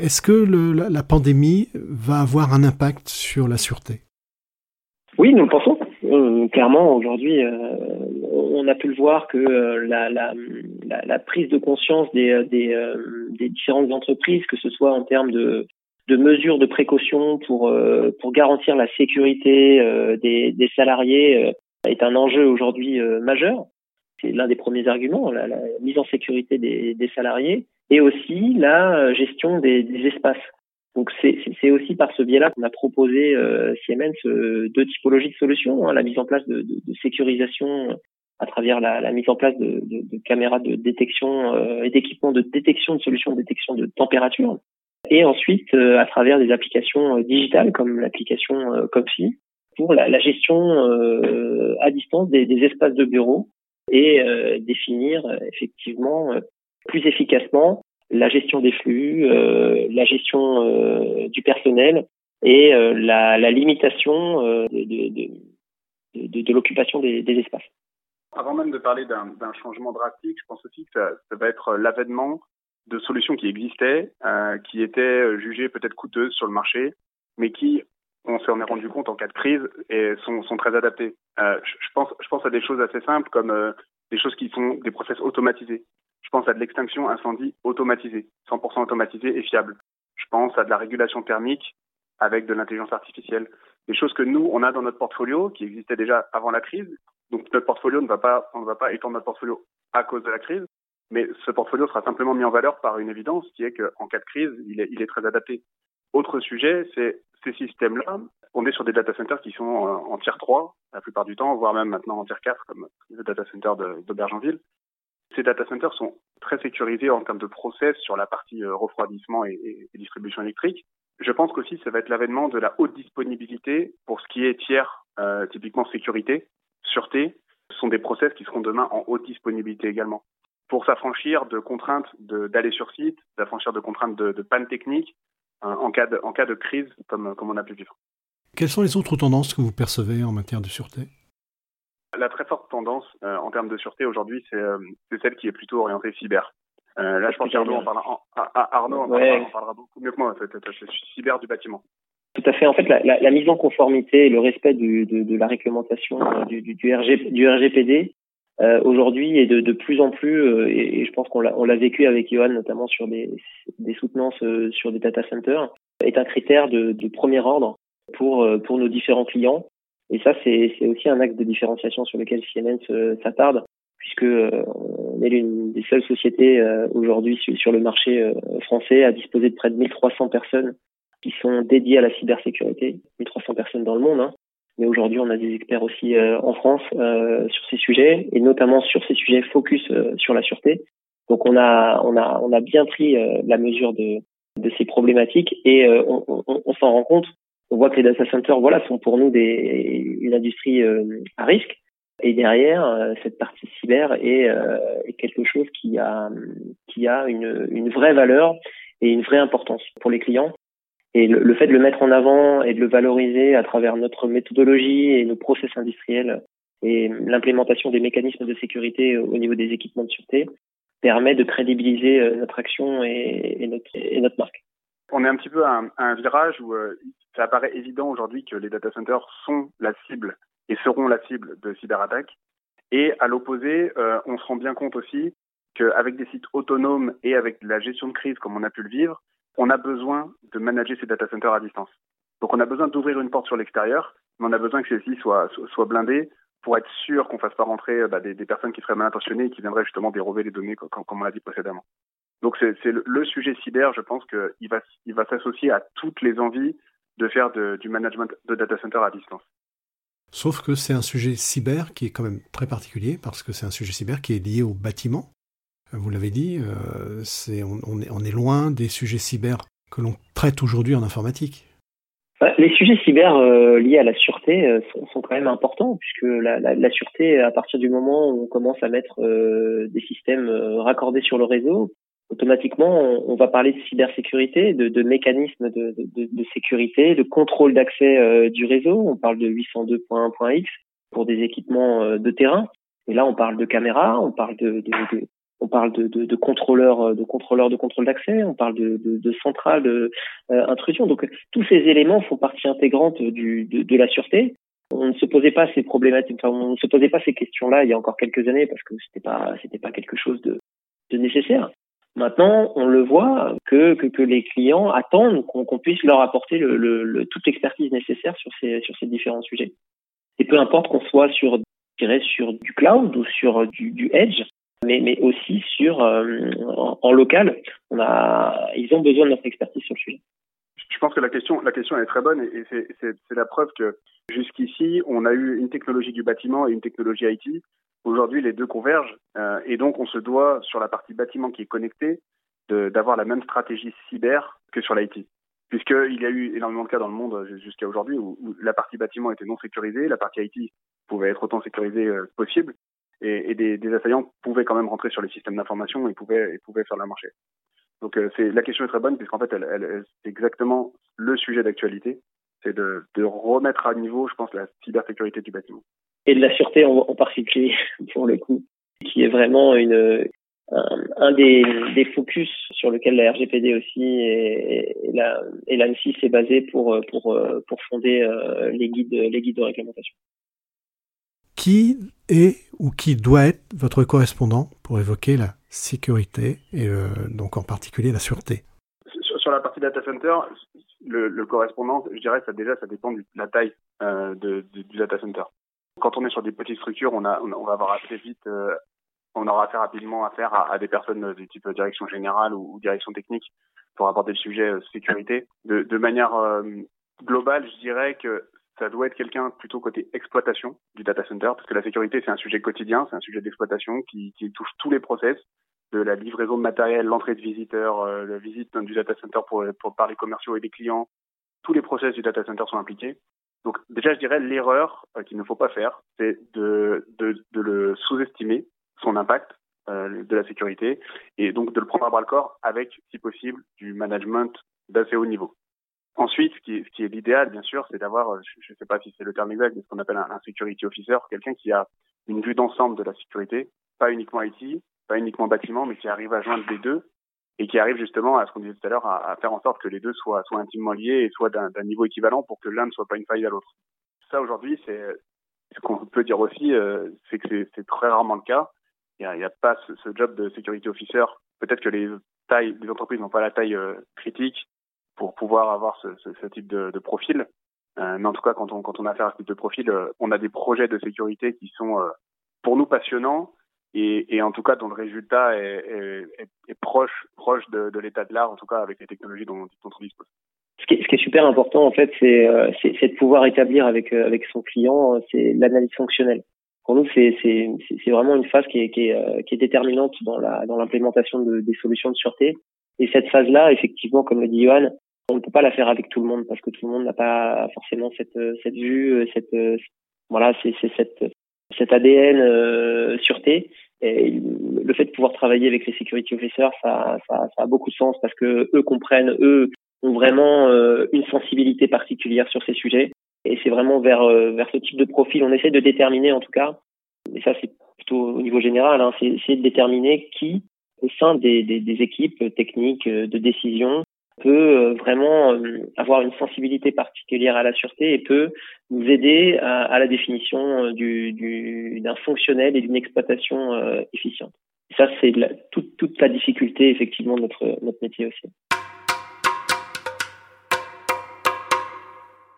Est-ce que la, pandémie va avoir un impact sur la sûreté? Oui, nous le pensons. Euh, clairement, aujourd'hui, euh, on a pu le voir que euh, la, prise de conscience des, différentes entreprises, que ce soit en termes de, mesures de précaution pour garantir la sécurité des, salariés, est un enjeu aujourd'hui majeur. C'est l'un des premiers arguments, la, mise en sécurité des salariés et aussi la gestion des, espaces. Donc c'est aussi par ce biais-là qu'on a proposé euh, Siemens euh, deux typologies de solutions, hein, la mise en place de, de, de sécurisation à travers la, la, mise en place de, de caméras de détection euh, et d'équipements de détection de solutions de détection de température, et ensuite euh, à travers des applications digitales comme l'application Comfy pour la, la gestion à distance des, des, espaces de bureau et définir effectivement plus efficacement la gestion des flux, euh, la gestion euh, du personnel et euh, la, limitation de, l'occupation des, espaces. Avant même de parler d'un changement drastique, je pense aussi que ça, va être l'avènement de solutions qui existaient, qui étaient jugées peut-être coûteuses sur le marché, mais qui, on s'en est rendu compte en cas de crise, et sont, très adaptées. Je, pense, à des choses assez simples comme des choses qui sont des process automatisés. Je pense à de l'extinction incendie automatisée, 100% automatisée et fiable. Je pense à de la régulation thermique avec de l'intelligence artificielle. Des choses que nous, on a dans notre portfolio, qui existaient déjà avant la crise. Donc notre portfolio ne va pas, on ne va pas étendre notre portfolio à cause de la crise, mais ce portfolio sera simplement mis en valeur par une évidence qui est qu'en cas de crise, il est, il est très adapté. Autre sujet, c'est ces systèmes-là. On est sur des data centers qui sont en tier 3 la plupart du temps, voire même maintenant en tier 4 comme le data center de, de Bergenville. Ces data centers sont très sécurisés en termes de process sur la partie euh, refroidissement et, distribution électrique. Je pense qu'aussi ça va être l'avènement de la haute disponibilité pour ce qui est tiers, euh, typiquement sécurité, sûreté, ce sont des process qui seront demain en haute disponibilité également. Pour s'affranchir de contraintes d'aller sur site, s'affranchir de contraintes de, panne technique euh, en, cas de, en cas de crise comme, comme on a pu vivre. Quelles sont les autres tendances que vous percevez en matière de sûreté? La très forte tendance euh, en termes de sûreté aujourd'hui, c'est euh, celle qui est plutôt orientée cyber. Euh, là, je pense qu'Arnaud en, parlera, Arnaud en, parlera, beaucoup mieux que moi, c'est cyber du bâtiment. Tout à fait. En fait, la, la, la mise en conformité et le respect du, de, de, la réglementation euh, du, du, du, RG, du RGPD euh, aujourd'hui est de, de, plus en plus, et, et, je pense qu'on l'a vécu avec Johan, notamment sur des, des soutenances sur des data centers, est un critère de, de premier ordre pour, pour nos différents clients. Et ça, c'est aussi un axe de différenciation sur lequel euh, s'attarde, puisque euh, on est l'une des seules sociétés euh, aujourd'hui sur, le marché français à disposer de près de 1300 personnes qui sont dédiées à la cybersécurité, 1300 personnes dans le monde. Hein. Mais aujourd'hui, on a des experts aussi en France sur ces sujets, et notamment sur ces sujets focus sur la sûreté. Donc, on a, on a, on a bien pris la mesure de, de ces problématiques et on, on, on s'en rend compte on voit que les data centers, voilà, sont pour nous des, une industrie euh, à risque. Et derrière, euh, cette partie cyber est, euh, est, quelque chose qui a, qui a une, une, vraie valeur et une vraie importance pour les clients. Et le, fait de le mettre en avant et de le valoriser à travers notre méthodologie et nos process industriels et l'implémentation des mécanismes de sécurité au niveau des équipements de sûreté permet de crédibiliser notre action et, et, notre, et notre marque. On est un petit peu à un, un virage où ça apparaît évident aujourd'hui que les data centers sont la cible et seront la cible de cyberattaques. Et à l'opposé, euh, on se rend bien compte aussi qu'avec des sites autonomes et avec la gestion de crise comme on a pu le vivre, on a besoin de manager ces data centers à distance. Donc on a besoin d'ouvrir une porte sur l'extérieur, mais on a besoin que celle-ci soit, soit blindée pour être sûr qu'on fasse pas rentrer bah, des, personnes qui seraient mal intentionnées et qui viendraient justement dérober les données comme, on l'a dit précédemment. Donc c'est le, sujet cyber, je pense qu'il il va s'associer à toutes les envies de faire du management de data center à distance. Sauf que c'est un sujet cyber qui est quand même très particulier parce que c'est un sujet cyber qui est lié au bâtiment. Vous l'avez dit, euh, c'est, on, est, on, est, loin des sujets cyber que l'on traite aujourd'hui en informatique. Bah, les sujets cyber euh, liés à la sûreté euh, sont, sont, quand même importants puisque la, la, la, sûreté, à partir du moment où on commence à mettre des systèmes raccordés sur le réseau, automatiquement, on, va parler de cybersécurité, de, mécanismes de, sécurité, de contrôle d'accès euh, du réseau. On parle de 802.1.x pour des équipements euh, de terrain. Et là, on parle de caméras, on parle de, on de, contrôleurs de contrôleurs de contrôle d'accès, on parle de, centrales euh, intrusion. Donc tous ces éléments font partie intégrante de, la sûreté. On ne se posait pas ces problématiques, enfin, on ne se posait pas ces questions-là il y a encore quelques années parce que c'était pas c'était pas quelque chose de, de nécessaire. Maintenant, on le voit que, les clients attendent qu'on puisse leur apporter toute l'expertise nécessaire sur ces, différents sujets. Et peu importe qu'on soit sur, du cloud ou sur du, edge, mais, aussi sur euh, en, local, ils ont besoin de notre expertise sur le sujet. Je pense que la question est très bonne et c'est la preuve que jusqu'ici, on a eu une technologie du bâtiment et une technologie IT Aujourd'hui, les deux convergent euh, et donc on se doit, sur la partie bâtiment qui est connectée, d'avoir la même stratégie cyber que sur l'IT. Puisqu'il y a eu énormément de cas dans le monde euh, jusqu'à aujourd'hui où, la partie bâtiment était non sécurisée, la partie IT pouvait être autant sécurisée euh, possible, et, et des, des, assaillants pouvaient quand même rentrer sur les systèmes d'information et pouvaient, et pouvaient faire la marché. Donc euh, la question est très bonne puisqu'en fait elle, elle, c'est exactement le sujet d'actualité, c'est de, de remettre à niveau, je pense, la cybersécurité du bâtiment et de la sûreté en, en, particulier pour le coup, qui est vraiment une un, des, des, focus sur lequel la RGPD aussi et, et la et l'ANSI s'est basé pour pour pour fonder euh, les guides les guides de réglementation. Qui est ou qui doit être votre correspondant pour évoquer la sécurité et euh, donc en particulier la sûreté? Sur, la partie data center, le, le, correspondant, je dirais, ça déjà, ça dépend de la taille euh, de, de, du data center. Quand on est sur des petites structures, on, a, va avoir euh, aura assez rapidement affaire à, des personnes du type direction générale ou, direction technique pour aborder le sujet euh, sécurité. De, manière euh, globale, je dirais que ça doit être quelqu'un plutôt côté exploitation du data center, parce que la sécurité, c'est un sujet quotidien, c'est un sujet d'exploitation qui, touche tous les process, de la livraison de matériel, l'entrée de visiteurs, la visite du data center par les commerciaux et les clients. Tous les process du data center sont impliqués. Donc déjà, je dirais l'erreur euh, qu'il ne faut pas faire, c'est de, de, de, le sous-estimer, son impact euh, de la sécurité, et donc de le prendre à bras le corps avec, si possible, du management d'assez haut niveau. Ensuite, ce qui, ce qui est l'idéal, bien sûr, c'est d'avoir, euh, je ne sais pas si c'est le terme exact, mais ce qu'on appelle un, un security officer, quelqu'un qui a une vue d'ensemble de la sécurité, pas uniquement IT, pas uniquement bâtiment, mais qui arrive à joindre les deux et qui arrive justement à ce qu'on disait tout à l'heure, à, faire en sorte que les deux soient, soient intimement liés et soient d'un niveau équivalent pour que l'un ne soit pas une faille à l'autre. Ça aujourd'hui, c'est ce qu'on peut dire aussi, euh, c'est que c'est très rarement le cas. Il n'y a, pas ce, job de security officer. Peut-être que les tailles, les entreprises n'ont pas la taille euh, critique pour pouvoir avoir ce, type de, profil. Euh, mais en tout cas, quand on, a affaire à ce type de profil, on a des projets de sécurité qui sont pour nous passionnants et, et, en tout cas dont le résultat est, est, est proche, proche de, de l'état de l'art, en tout cas avec les technologies dont, dont on dispose. Ce qui, est, ce qui est super important en fait, c'est euh, de pouvoir établir avec euh, avec son client, euh, c'est l'analyse fonctionnelle. Pour nous, c'est vraiment une phase qui est, qui est, qui est déterminante dans la dans l'implémentation de, des solutions de sûreté. Et cette phase-là, effectivement, comme le dit Johan, on ne peut pas la faire avec tout le monde parce que tout le monde n'a pas forcément cette cette vue, cette voilà, c'est cette cet ADN euh, sûreté. Et le fait de pouvoir travailler avec les security officers, ça, ça, ça a beaucoup de sens parce que eux comprennent, eux ont vraiment euh, une sensibilité particulière sur ces sujets. Et c'est vraiment vers euh, vers ce type de profil, on essaie de déterminer en tout cas, et ça c'est plutôt au niveau général, hein, c'est essayer de déterminer qui au sein des, des, des équipes techniques de décision peut euh, vraiment euh, avoir une sensibilité particulière à la sûreté et peut nous aider à, la définition euh, du, du, d'un fonctionnel et d'une exploitation efficiente. ça, c'est toute, toute la difficulté effectivement de notre, notre métier aussi.